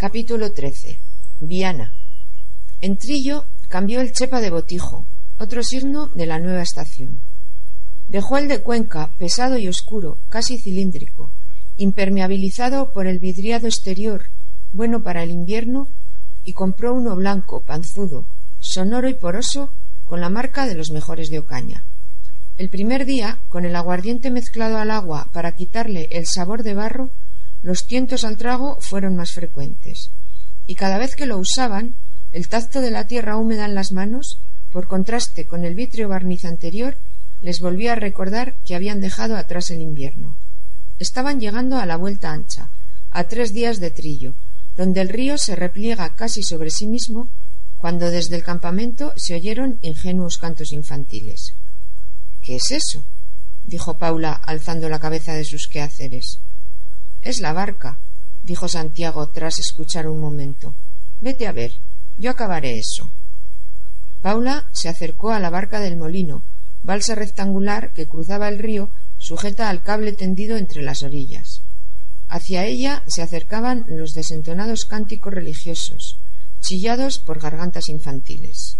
Capítulo XIII. Viana. En Trillo cambió el Chepa de Botijo, otro signo de la nueva estación. Dejó el de Cuenca, pesado y oscuro, casi cilíndrico, impermeabilizado por el vidriado exterior, bueno para el invierno, y compró uno blanco, panzudo, sonoro y poroso, con la marca de los mejores de Ocaña. El primer día, con el aguardiente mezclado al agua para quitarle el sabor de barro, los tientos al trago fueron más frecuentes, y cada vez que lo usaban, el tacto de la tierra húmeda en las manos, por contraste con el vítreo barniz anterior, les volvía a recordar que habían dejado atrás el invierno. Estaban llegando a la vuelta ancha, a tres días de trillo, donde el río se repliega casi sobre sí mismo, cuando desde el campamento se oyeron ingenuos cantos infantiles. ¿Qué es eso? dijo Paula, alzando la cabeza de sus quehaceres. Es la barca, dijo Santiago tras escuchar un momento. Vete a ver, yo acabaré eso. Paula se acercó a la barca del molino, balsa rectangular que cruzaba el río sujeta al cable tendido entre las orillas. Hacia ella se acercaban los desentonados cánticos religiosos, chillados por gargantas infantiles.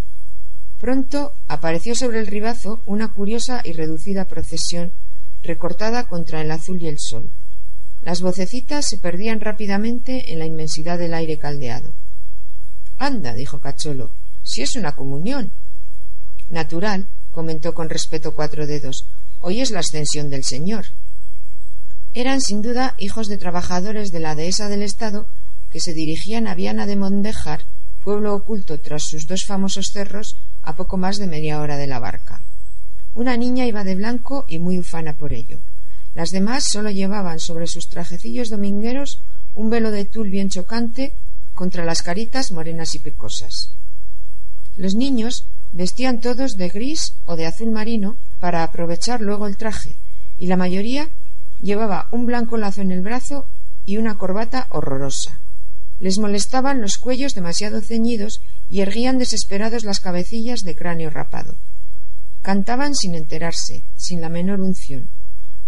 Pronto apareció sobre el ribazo una curiosa y reducida procesión recortada contra el azul y el sol. Las vocecitas se perdían rápidamente en la inmensidad del aire caldeado. Anda, dijo Cacholo, si es una comunión. Natural, comentó con respeto Cuatro Dedos. Hoy es la ascensión del Señor. Eran sin duda hijos de trabajadores de la dehesa del Estado que se dirigían a Viana de Mondejar, pueblo oculto tras sus dos famosos cerros, a poco más de media hora de la barca. Una niña iba de blanco y muy ufana por ello. Las demás solo llevaban sobre sus trajecillos domingueros un velo de tul bien chocante contra las caritas morenas y picosas. Los niños Vestían todos de gris o de azul marino para aprovechar luego el traje, y la mayoría llevaba un blanco lazo en el brazo y una corbata horrorosa. Les molestaban los cuellos demasiado ceñidos y erguían desesperados las cabecillas de cráneo rapado. Cantaban sin enterarse, sin la menor unción.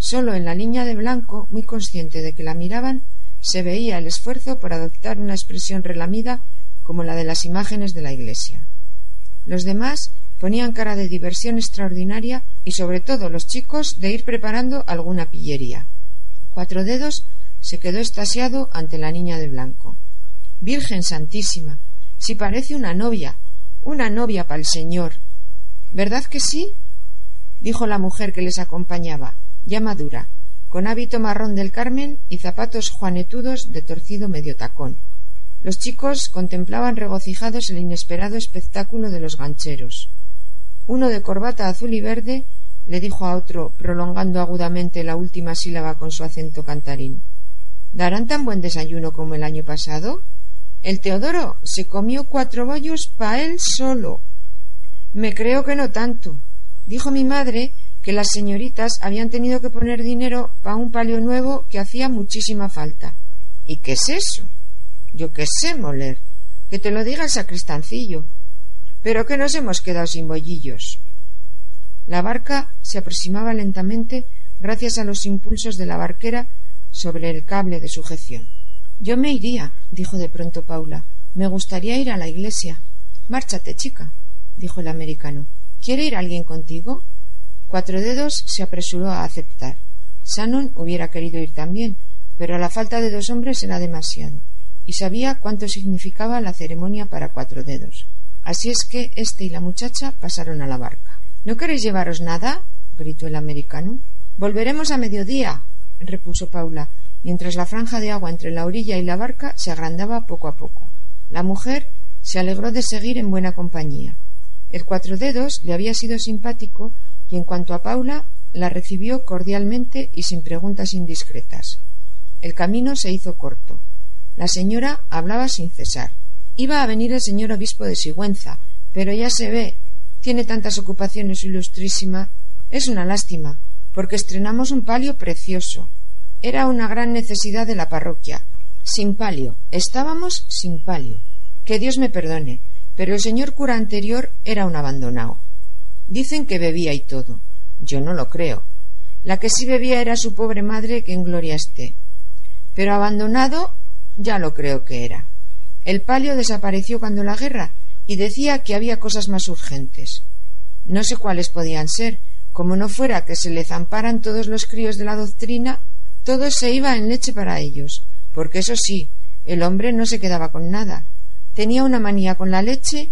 Solo en la línea de blanco, muy consciente de que la miraban, se veía el esfuerzo por adoptar una expresión relamida como la de las imágenes de la iglesia. Los demás ponían cara de diversión extraordinaria y sobre todo los chicos de ir preparando alguna pillería. Cuatro dedos se quedó estasiado ante la niña de blanco. Virgen Santísima, si parece una novia, una novia para el Señor. ¿Verdad que sí? dijo la mujer que les acompañaba, ya madura, con hábito marrón del Carmen y zapatos juanetudos de torcido medio tacón. Los chicos contemplaban regocijados el inesperado espectáculo de los gancheros. Uno de corbata azul y verde le dijo a otro, prolongando agudamente la última sílaba con su acento cantarín ¿Darán tan buen desayuno como el año pasado? El Teodoro se comió cuatro bollos pa él solo. Me creo que no tanto. Dijo mi madre que las señoritas habían tenido que poner dinero pa un palio nuevo que hacía muchísima falta. ¿Y qué es eso? Yo qué sé, Moler. Que te lo diga el sacristancillo. Pero que nos hemos quedado sin bollillos. La barca se aproximaba lentamente gracias a los impulsos de la barquera sobre el cable de sujeción. Yo me iría, dijo de pronto Paula. Me gustaría ir a la iglesia. Márchate, chica, dijo el americano. ¿Quiere ir alguien contigo? Cuatro dedos se apresuró a aceptar. Shannon hubiera querido ir también, pero la falta de dos hombres era demasiado y sabía cuánto significaba la ceremonia para cuatro dedos. Así es que éste y la muchacha pasaron a la barca. ¿No queréis llevaros nada? gritó el americano. Volveremos a mediodía, repuso Paula, mientras la franja de agua entre la orilla y la barca se agrandaba poco a poco. La mujer se alegró de seguir en buena compañía. El cuatro dedos le había sido simpático y en cuanto a Paula la recibió cordialmente y sin preguntas indiscretas. El camino se hizo corto. La señora hablaba sin cesar. Iba a venir el señor obispo de Sigüenza, pero ya se ve, tiene tantas ocupaciones ilustrísima. Es una lástima, porque estrenamos un palio precioso. Era una gran necesidad de la parroquia. Sin palio. Estábamos sin palio. Que Dios me perdone, pero el señor cura anterior era un abandonado. Dicen que bebía y todo. Yo no lo creo. La que sí bebía era su pobre madre, que en gloria esté. Pero abandonado ya lo creo que era. El palio desapareció cuando la guerra y decía que había cosas más urgentes. No sé cuáles podían ser, como no fuera que se le zamparan todos los críos de la doctrina, todo se iba en leche para ellos, porque eso sí, el hombre no se quedaba con nada. Tenía una manía con la leche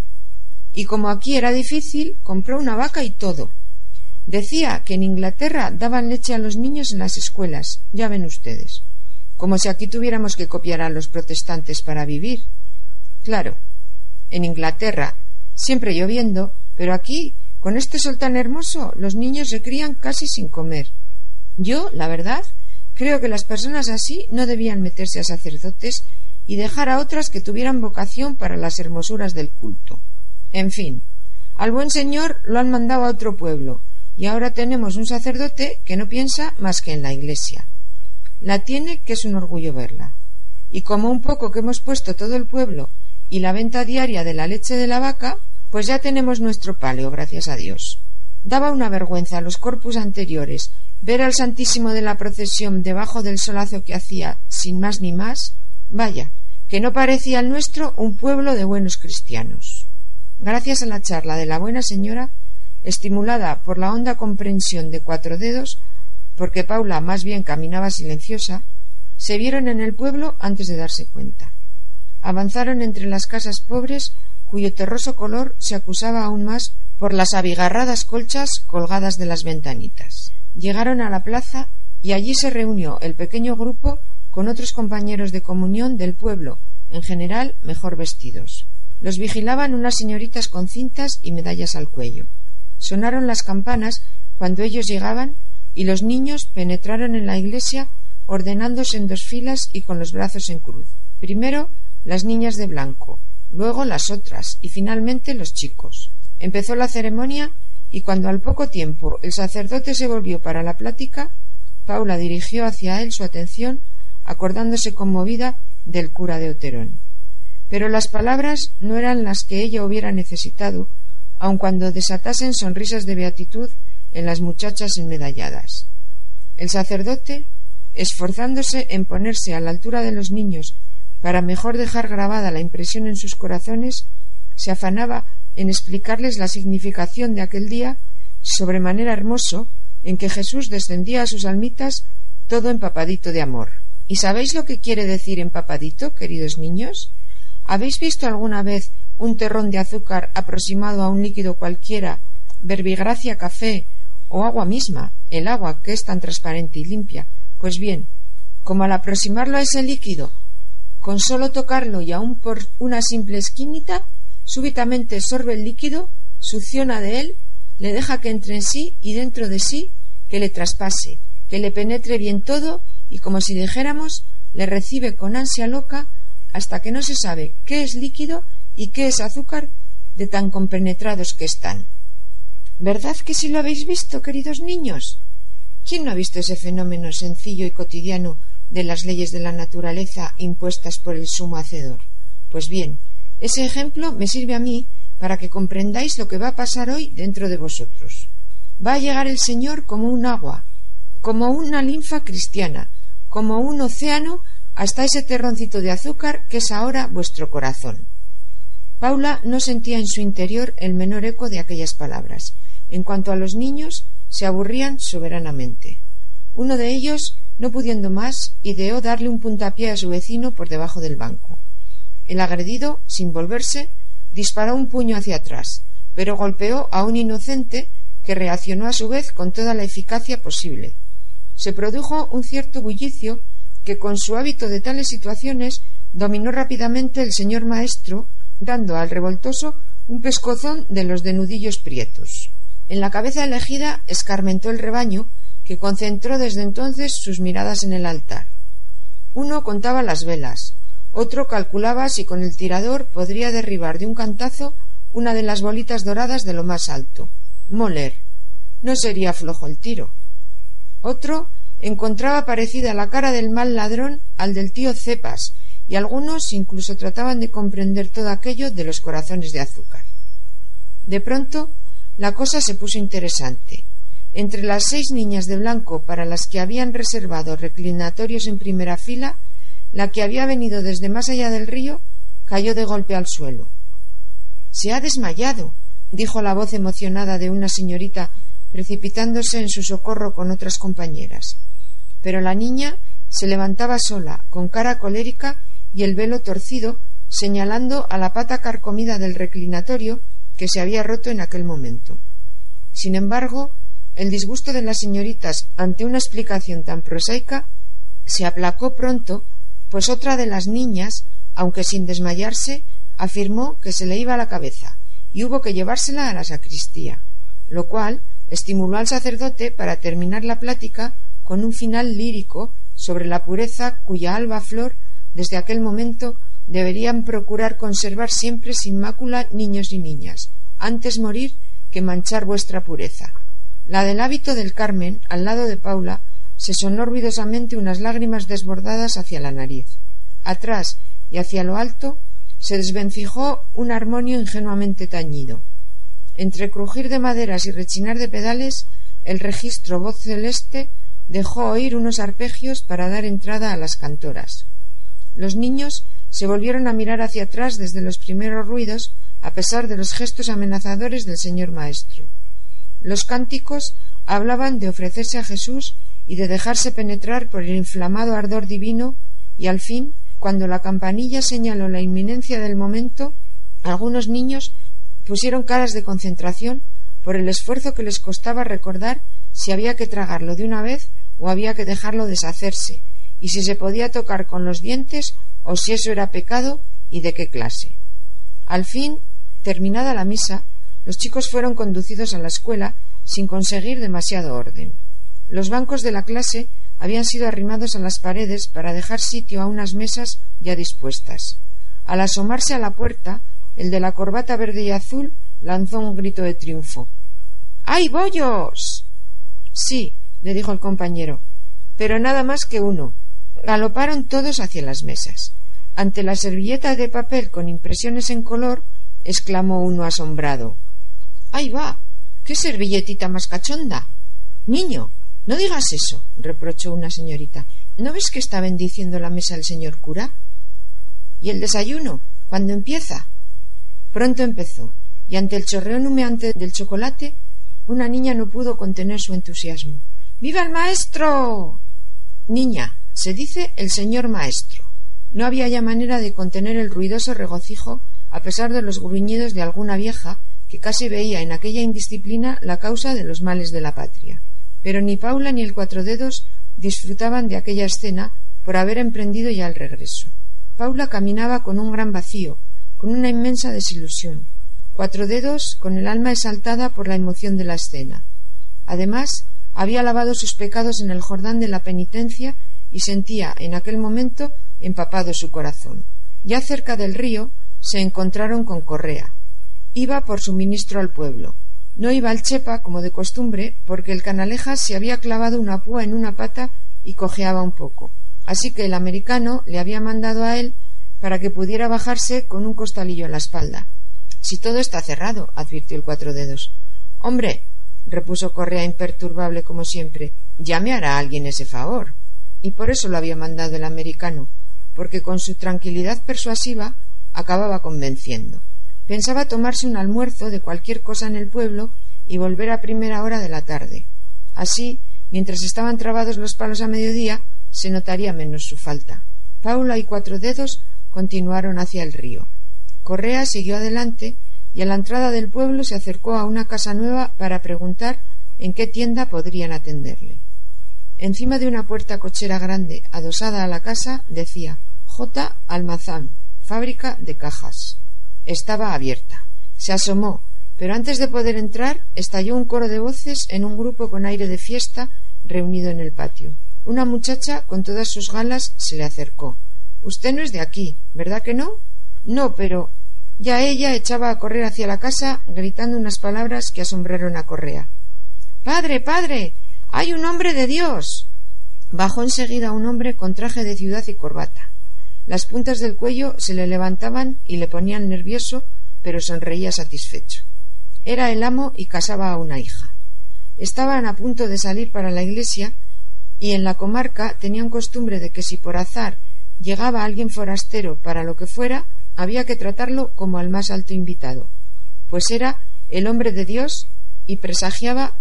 y como aquí era difícil, compró una vaca y todo. Decía que en Inglaterra daban leche a los niños en las escuelas, ya ven ustedes, como si aquí tuviéramos que copiar a los protestantes para vivir. Claro, en Inglaterra, siempre lloviendo, pero aquí, con este sol tan hermoso, los niños se crían casi sin comer. Yo, la verdad, creo que las personas así no debían meterse a sacerdotes y dejar a otras que tuvieran vocación para las hermosuras del culto. En fin, al buen señor lo han mandado a otro pueblo, y ahora tenemos un sacerdote que no piensa más que en la iglesia. La tiene que es un orgullo verla. Y como un poco que hemos puesto todo el pueblo y la venta diaria de la leche de la vaca, pues ya tenemos nuestro palio, gracias a Dios. Daba una vergüenza a los corpus anteriores ver al Santísimo de la procesión debajo del solazo que hacía, sin más ni más, vaya, que no parecía el nuestro un pueblo de buenos cristianos. Gracias a la charla de la buena señora, estimulada por la honda comprensión de cuatro dedos, porque Paula más bien caminaba silenciosa, se vieron en el pueblo antes de darse cuenta. Avanzaron entre las casas pobres, cuyo terroso color se acusaba aún más por las abigarradas colchas colgadas de las ventanitas. Llegaron a la plaza y allí se reunió el pequeño grupo con otros compañeros de comunión del pueblo, en general mejor vestidos. Los vigilaban unas señoritas con cintas y medallas al cuello. Sonaron las campanas cuando ellos llegaban y los niños penetraron en la iglesia ordenándose en dos filas y con los brazos en cruz. Primero las niñas de blanco, luego las otras y finalmente los chicos. Empezó la ceremonia y cuando al poco tiempo el sacerdote se volvió para la plática, Paula dirigió hacia él su atención, acordándose conmovida del cura de Oterón. Pero las palabras no eran las que ella hubiera necesitado, aun cuando desatasen sonrisas de beatitud en las muchachas enmedalladas. El sacerdote, esforzándose en ponerse a la altura de los niños para mejor dejar grabada la impresión en sus corazones, se afanaba en explicarles la significación de aquel día sobremanera hermoso en que Jesús descendía a sus almitas todo empapadito de amor. ¿Y sabéis lo que quiere decir empapadito, queridos niños? ¿Habéis visto alguna vez un terrón de azúcar aproximado a un líquido cualquiera, verbigracia café o agua misma, el agua que es tan transparente y limpia? Pues bien, como al aproximarlo a ese líquido, con solo tocarlo y aun por una simple esquinita, súbitamente sorbe el líquido, succiona de él, le deja que entre en sí y dentro de sí, que le traspase, que le penetre bien todo y como si dijéramos, le recibe con ansia loca hasta que no se sabe qué es líquido y qué es azúcar de tan compenetrados que están. ¿Verdad que sí lo habéis visto, queridos niños? ¿Quién no ha visto ese fenómeno sencillo y cotidiano de las leyes de la naturaleza impuestas por el sumo hacedor? Pues bien, ese ejemplo me sirve a mí para que comprendáis lo que va a pasar hoy dentro de vosotros. Va a llegar el Señor como un agua, como una linfa cristiana, como un océano hasta ese terroncito de azúcar que es ahora vuestro corazón. Paula no sentía en su interior el menor eco de aquellas palabras. En cuanto a los niños, se aburrían soberanamente. Uno de ellos, no pudiendo más, ideó darle un puntapié a su vecino por debajo del banco. El agredido, sin volverse, disparó un puño hacia atrás, pero golpeó a un inocente que reaccionó a su vez con toda la eficacia posible. Se produjo un cierto bullicio que con su hábito de tales situaciones dominó rápidamente el señor maestro, dando al revoltoso un pescozón de los denudillos prietos. En la cabeza elegida escarmentó el rebaño, que concentró desde entonces sus miradas en el altar. Uno contaba las velas, otro calculaba si con el tirador podría derribar de un cantazo una de las bolitas doradas de lo más alto. Moler. No sería flojo el tiro. Otro encontraba parecida la cara del mal ladrón al del tío Cepas, y algunos incluso trataban de comprender todo aquello de los corazones de azúcar. De pronto, la cosa se puso interesante. Entre las seis niñas de blanco para las que habían reservado reclinatorios en primera fila, la que había venido desde más allá del río cayó de golpe al suelo. Se ha desmayado, dijo la voz emocionada de una señorita precipitándose en su socorro con otras compañeras. Pero la niña se levantaba sola, con cara colérica y el velo torcido, señalando a la pata carcomida del reclinatorio que se había roto en aquel momento. Sin embargo, el disgusto de las señoritas ante una explicación tan prosaica se aplacó pronto, pues otra de las niñas, aunque sin desmayarse, afirmó que se le iba la cabeza y hubo que llevársela a la sacristía, lo cual estimuló al sacerdote para terminar la plática con un final lírico sobre la pureza cuya alba flor desde aquel momento deberían procurar conservar siempre sin mácula niños y niñas, antes morir que manchar vuestra pureza. La del hábito del Carmen, al lado de Paula, se sonó ruidosamente unas lágrimas desbordadas hacia la nariz. Atrás y hacia lo alto se desvencijó un armonio ingenuamente tañido. Entre crujir de maderas y rechinar de pedales, el registro voz celeste dejó oír unos arpegios para dar entrada a las cantoras. Los niños se volvieron a mirar hacia atrás desde los primeros ruidos, a pesar de los gestos amenazadores del señor maestro. Los cánticos hablaban de ofrecerse a Jesús y de dejarse penetrar por el inflamado ardor divino, y al fin, cuando la campanilla señaló la inminencia del momento, algunos niños pusieron caras de concentración por el esfuerzo que les costaba recordar si había que tragarlo de una vez o había que dejarlo deshacerse, y si se podía tocar con los dientes o si eso era pecado y de qué clase. Al fin, terminada la misa, los chicos fueron conducidos a la escuela sin conseguir demasiado orden. Los bancos de la clase habían sido arrimados a las paredes para dejar sitio a unas mesas ya dispuestas. Al asomarse a la puerta, el de la corbata verde y azul lanzó un grito de triunfo. ¡Hay bollos! Sí, le dijo el compañero, pero nada más que uno. Galoparon todos hacia las mesas. Ante la servilleta de papel con impresiones en color, exclamó uno asombrado. Ahí va. ¿Qué servilletita más cachonda? Niño, no digas eso, reprochó una señorita. ¿No ves que está bendiciendo la mesa el señor cura? ¿Y el desayuno? ¿Cuándo empieza? Pronto empezó, y ante el chorreón humeante del chocolate, una niña no pudo contener su entusiasmo. ¡Viva el maestro! Niña, se dice el señor maestro. No había ya manera de contener el ruidoso regocijo a pesar de los gruñidos de alguna vieja que casi veía en aquella indisciplina la causa de los males de la patria. Pero ni Paula ni el Cuatro Dedos disfrutaban de aquella escena por haber emprendido ya el regreso. Paula caminaba con un gran vacío, con una inmensa desilusión. Cuatro Dedos con el alma exaltada por la emoción de la escena. Además, había lavado sus pecados en el Jordán de la penitencia y sentía en aquel momento empapado su corazón. Ya cerca del río se encontraron con Correa. Iba por suministro al pueblo. No iba al chepa como de costumbre porque el canalejas se había clavado una púa en una pata y cojeaba un poco. Así que el americano le había mandado a él para que pudiera bajarse con un costalillo a la espalda. Si todo está cerrado, advirtió el cuatro dedos. Hombre, repuso Correa imperturbable como siempre, ya me hará alguien ese favor. Y por eso lo había mandado el americano, porque con su tranquilidad persuasiva acababa convenciendo. Pensaba tomarse un almuerzo de cualquier cosa en el pueblo y volver a primera hora de la tarde. Así, mientras estaban trabados los palos a mediodía, se notaría menos su falta. Paula y Cuatro Dedos continuaron hacia el río. Correa siguió adelante y a la entrada del pueblo se acercó a una casa nueva para preguntar en qué tienda podrían atenderle. Encima de una puerta cochera grande adosada a la casa decía J. Almazán, fábrica de cajas. Estaba abierta. Se asomó, pero antes de poder entrar estalló un coro de voces en un grupo con aire de fiesta reunido en el patio. Una muchacha con todas sus galas se le acercó. Usted no es de aquí, ¿verdad que no? No, pero ya ella echaba a correr hacia la casa, gritando unas palabras que asombraron a Correa. Padre, padre, hay un hombre de Dios. Bajó enseguida un hombre con traje de ciudad y corbata. Las puntas del cuello se le levantaban y le ponían nervioso, pero sonreía satisfecho. Era el amo y casaba a una hija. Estaban a punto de salir para la iglesia y en la comarca tenían costumbre de que si por azar llegaba alguien forastero para lo que fuera, había que tratarlo como al más alto invitado, pues era el hombre de Dios y presagiaba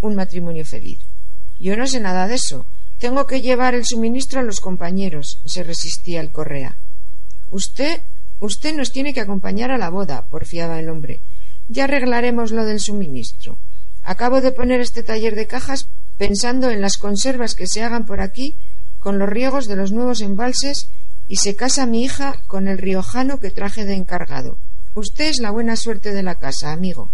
un matrimonio feliz. Yo no sé nada de eso. Tengo que llevar el suministro a los compañeros, se resistía el correa. Usted, usted nos tiene que acompañar a la boda, porfiaba el hombre. Ya arreglaremos lo del suministro. Acabo de poner este taller de cajas pensando en las conservas que se hagan por aquí con los riegos de los nuevos embalses y se casa mi hija con el riojano que traje de encargado. Usted es la buena suerte de la casa, amigo.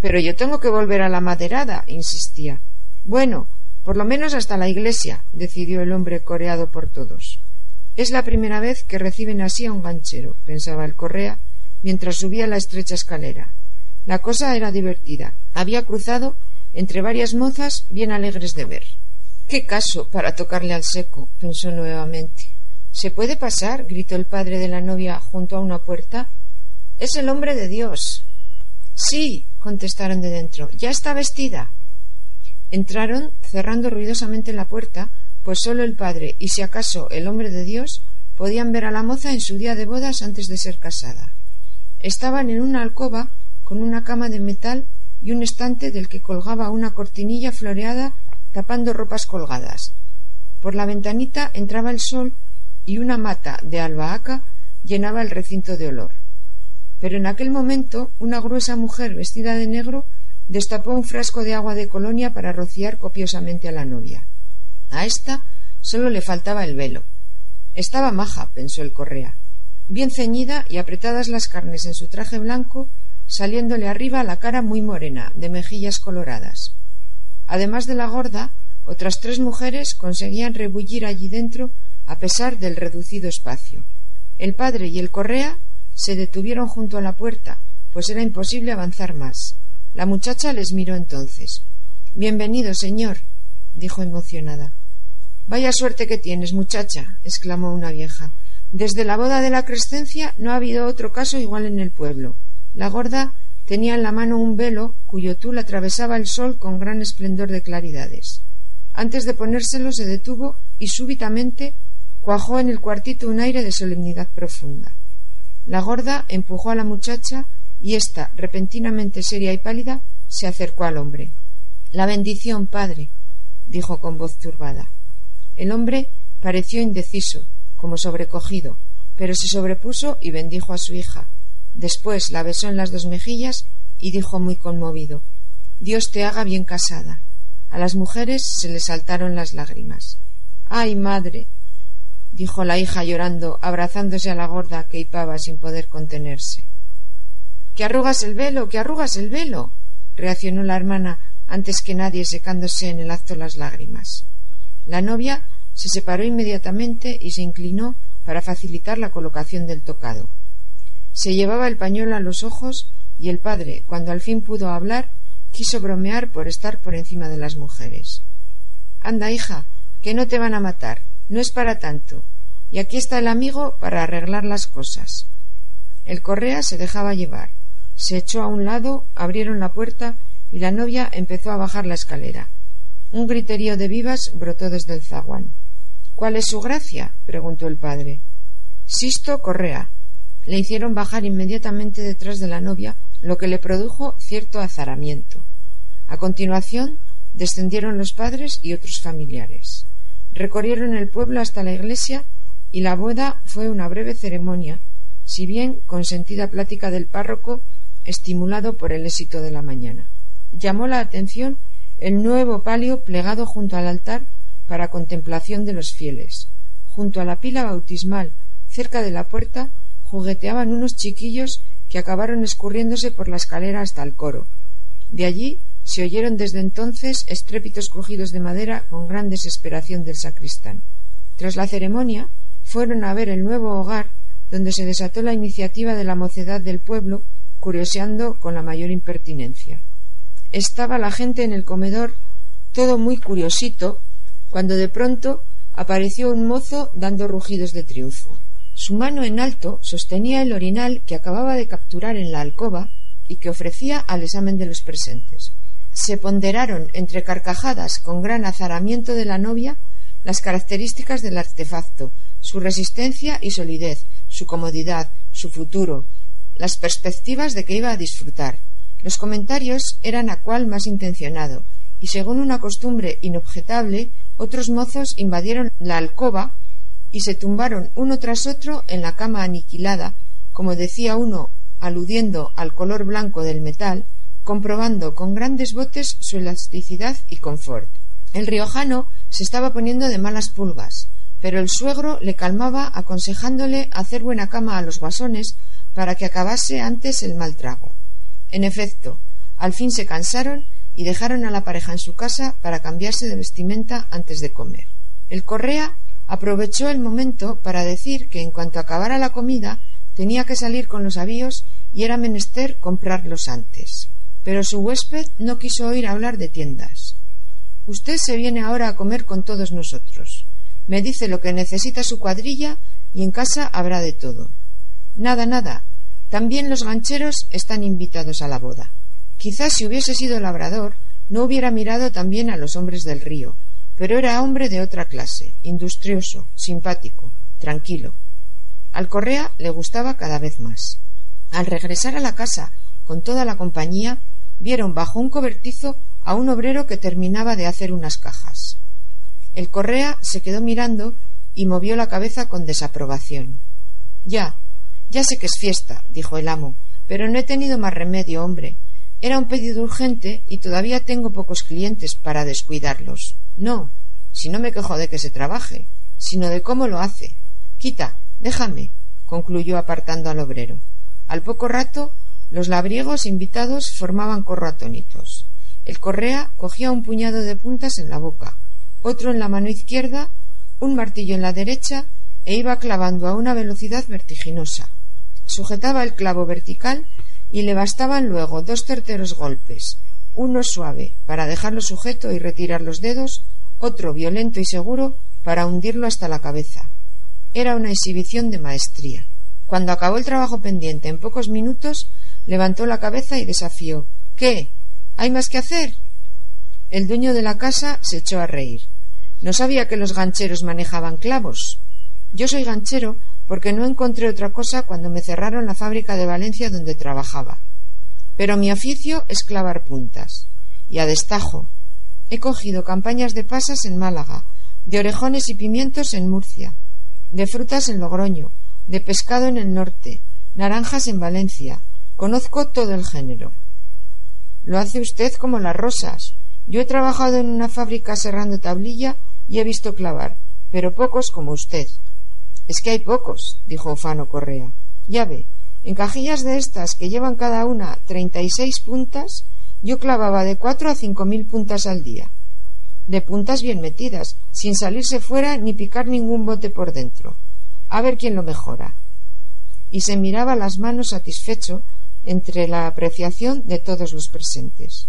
Pero yo tengo que volver a la maderada, insistía. Bueno, por lo menos hasta la iglesia, decidió el hombre coreado por todos. Es la primera vez que reciben así a un ganchero, pensaba el correa, mientras subía la estrecha escalera. La cosa era divertida. Había cruzado entre varias mozas bien alegres de ver. Qué caso para tocarle al seco, pensó nuevamente. ¿Se puede pasar? gritó el padre de la novia junto a una puerta. Es el hombre de Dios. Sí, contestaron de dentro. Ya está vestida. Entraron, cerrando ruidosamente la puerta, pues sólo el padre y si acaso el hombre de Dios podían ver a la moza en su día de bodas antes de ser casada. Estaban en una alcoba con una cama de metal y un estante del que colgaba una cortinilla floreada tapando ropas colgadas. Por la ventanita entraba el sol y una mata de albahaca llenaba el recinto de olor. Pero en aquel momento una gruesa mujer vestida de negro destapó un frasco de agua de colonia para rociar copiosamente a la novia. A ésta solo le faltaba el velo. Estaba maja, pensó el correa, bien ceñida y apretadas las carnes en su traje blanco, saliéndole arriba la cara muy morena, de mejillas coloradas. Además de la gorda, otras tres mujeres conseguían rebullir allí dentro a pesar del reducido espacio. El padre y el correa se detuvieron junto a la puerta, pues era imposible avanzar más. La muchacha les miró entonces. Bienvenido, señor, dijo emocionada. Vaya suerte que tienes, muchacha, exclamó una vieja. Desde la boda de la Crescencia no ha habido otro caso igual en el pueblo. La gorda tenía en la mano un velo cuyo tul atravesaba el sol con gran esplendor de claridades. Antes de ponérselo se detuvo y súbitamente cuajó en el cuartito un aire de solemnidad profunda. La gorda empujó a la muchacha y ésta, repentinamente seria y pálida, se acercó al hombre. La bendición, padre, dijo con voz turbada. El hombre pareció indeciso, como sobrecogido, pero se sobrepuso y bendijo a su hija. Después la besó en las dos mejillas y dijo muy conmovido Dios te haga bien casada. A las mujeres se les saltaron las lágrimas. Ay, madre, dijo la hija llorando, abrazándose a la gorda que hipaba sin poder contenerse. Que arrugas el velo, que arrugas el velo. reaccionó la hermana antes que nadie secándose en el acto las lágrimas. La novia se separó inmediatamente y se inclinó para facilitar la colocación del tocado. Se llevaba el pañuelo a los ojos y el padre, cuando al fin pudo hablar, quiso bromear por estar por encima de las mujeres. Anda, hija, que no te van a matar. No es para tanto. Y aquí está el amigo para arreglar las cosas. El correa se dejaba llevar. Se echó a un lado, abrieron la puerta y la novia empezó a bajar la escalera. Un griterío de vivas brotó desde el zaguán. ¿Cuál es su gracia? preguntó el padre. Sisto Correa. Le hicieron bajar inmediatamente detrás de la novia, lo que le produjo cierto azaramiento. A continuación descendieron los padres y otros familiares. Recorrieron el pueblo hasta la iglesia y la boda fue una breve ceremonia, si bien con sentida plática del párroco estimulado por el éxito de la mañana. Llamó la atención el nuevo palio plegado junto al altar para contemplación de los fieles. Junto a la pila bautismal, cerca de la puerta, jugueteaban unos chiquillos que acabaron escurriéndose por la escalera hasta el coro. De allí se oyeron desde entonces estrépitos crujidos de madera con gran desesperación del sacristán. Tras la ceremonia, fueron a ver el nuevo hogar donde se desató la iniciativa de la mocedad del pueblo, curioseando con la mayor impertinencia. Estaba la gente en el comedor, todo muy curiosito, cuando de pronto apareció un mozo dando rugidos de triunfo. Su mano en alto sostenía el orinal que acababa de capturar en la alcoba y que ofrecía al examen de los presentes se ponderaron entre carcajadas con gran azaramiento de la novia las características del artefacto, su resistencia y solidez, su comodidad, su futuro, las perspectivas de que iba a disfrutar. Los comentarios eran a cual más intencionado, y según una costumbre inobjetable, otros mozos invadieron la alcoba y se tumbaron uno tras otro en la cama aniquilada, como decía uno, aludiendo al color blanco del metal, comprobando con grandes botes su elasticidad y confort. El riojano se estaba poniendo de malas pulgas, pero el suegro le calmaba aconsejándole hacer buena cama a los guasones para que acabase antes el mal trago. En efecto, al fin se cansaron y dejaron a la pareja en su casa para cambiarse de vestimenta antes de comer. El correa aprovechó el momento para decir que en cuanto acabara la comida tenía que salir con los avíos y era menester comprarlos antes. Pero su huésped no quiso oír hablar de tiendas. Usted se viene ahora a comer con todos nosotros. Me dice lo que necesita su cuadrilla y en casa habrá de todo. Nada, nada. También los gancheros están invitados a la boda. Quizás si hubiese sido labrador, no hubiera mirado también a los hombres del río, pero era hombre de otra clase, industrioso, simpático, tranquilo. Al Correa le gustaba cada vez más. Al regresar a la casa con toda la compañía, vieron bajo un cobertizo a un obrero que terminaba de hacer unas cajas. El Correa se quedó mirando y movió la cabeza con desaprobación. Ya, ya sé que es fiesta, dijo el amo, pero no he tenido más remedio, hombre. Era un pedido urgente y todavía tengo pocos clientes para descuidarlos. No, si no me quejo de que se trabaje, sino de cómo lo hace. Quita, déjame, concluyó apartando al obrero. Al poco rato, los labriegos invitados formaban corro atónitos. El correa cogía un puñado de puntas en la boca, otro en la mano izquierda, un martillo en la derecha e iba clavando a una velocidad vertiginosa. Sujetaba el clavo vertical y le bastaban luego dos terceros golpes, uno suave para dejarlo sujeto y retirar los dedos, otro violento y seguro para hundirlo hasta la cabeza. Era una exhibición de maestría. Cuando acabó el trabajo pendiente en pocos minutos, levantó la cabeza y desafió ¿Qué? ¿Hay más que hacer? El dueño de la casa se echó a reír. No sabía que los gancheros manejaban clavos. Yo soy ganchero porque no encontré otra cosa cuando me cerraron la fábrica de Valencia donde trabajaba. Pero mi oficio es clavar puntas. Y a destajo. He cogido campañas de pasas en Málaga, de orejones y pimientos en Murcia, de frutas en Logroño, de pescado en el norte, naranjas en Valencia. Conozco todo el género. Lo hace usted como las rosas. Yo he trabajado en una fábrica serrando tablilla y he visto clavar, pero pocos como usted. Es que hay pocos, dijo Fano Correa. Ya ve, en cajillas de estas que llevan cada una treinta y seis puntas, yo clavaba de cuatro a cinco mil puntas al día. De puntas bien metidas, sin salirse fuera ni picar ningún bote por dentro a ver quién lo mejora. Y se miraba las manos satisfecho entre la apreciación de todos los presentes.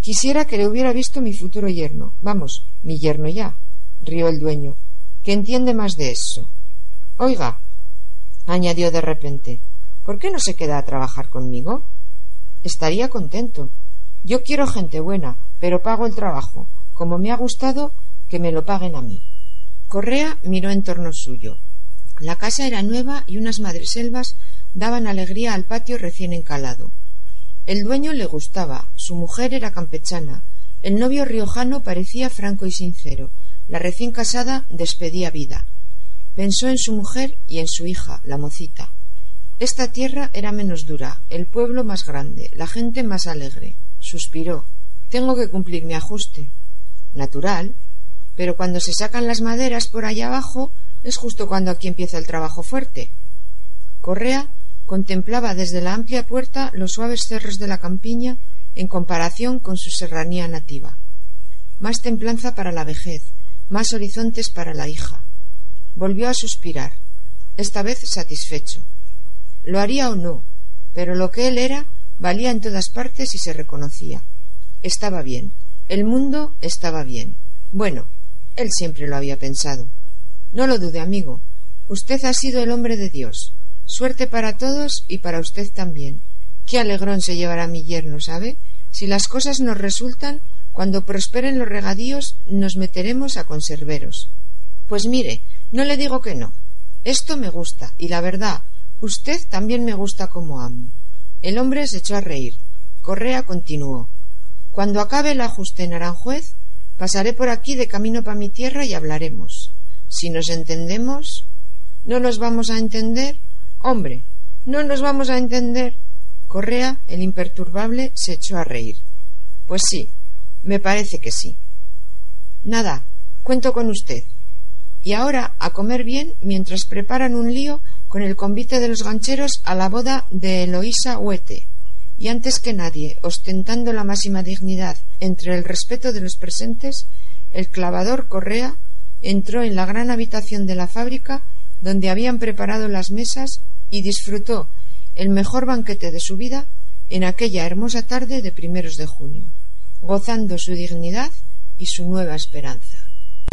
Quisiera que le hubiera visto mi futuro yerno. Vamos, mi yerno ya, rió el dueño, que entiende más de eso. Oiga, añadió de repente, ¿por qué no se queda a trabajar conmigo? Estaría contento. Yo quiero gente buena, pero pago el trabajo. Como me ha gustado, que me lo paguen a mí. Correa miró en torno suyo. La casa era nueva y unas madreselvas daban alegría al patio recién encalado. El dueño le gustaba, su mujer era campechana, el novio riojano parecía franco y sincero, la recién casada despedía vida. Pensó en su mujer y en su hija, la mocita. Esta tierra era menos dura, el pueblo más grande, la gente más alegre. Suspiró. Tengo que cumplir mi ajuste. Natural. Pero cuando se sacan las maderas por allá abajo, es justo cuando aquí empieza el trabajo fuerte. Correa contemplaba desde la amplia puerta los suaves cerros de la campiña en comparación con su serranía nativa. Más templanza para la vejez, más horizontes para la hija. Volvió a suspirar, esta vez satisfecho. Lo haría o no, pero lo que él era valía en todas partes y se reconocía. Estaba bien, el mundo estaba bien. Bueno, él siempre lo había pensado. No lo dude, amigo. Usted ha sido el hombre de Dios. Suerte para todos y para usted también. Qué alegrón se llevará mi yerno, ¿sabe? Si las cosas nos resultan, cuando prosperen los regadíos, nos meteremos a conserveros. Pues mire, no le digo que no. Esto me gusta, y la verdad, usted también me gusta como amo. El hombre se echó a reír. Correa continuó. Cuando acabe el ajuste en Aranjuez, pasaré por aquí de camino para mi tierra y hablaremos. Si nos entendemos. ¿No nos vamos a entender? Hombre, ¿no nos vamos a entender? Correa, el imperturbable, se echó a reír. Pues sí, me parece que sí. Nada, cuento con usted. Y ahora a comer bien mientras preparan un lío con el convite de los gancheros a la boda de Eloísa Huete. Y antes que nadie, ostentando la máxima dignidad entre el respeto de los presentes, el clavador Correa entró en la gran habitación de la fábrica donde habían preparado las mesas y disfrutó el mejor banquete de su vida en aquella hermosa tarde de primeros de junio, gozando su dignidad y su nueva esperanza.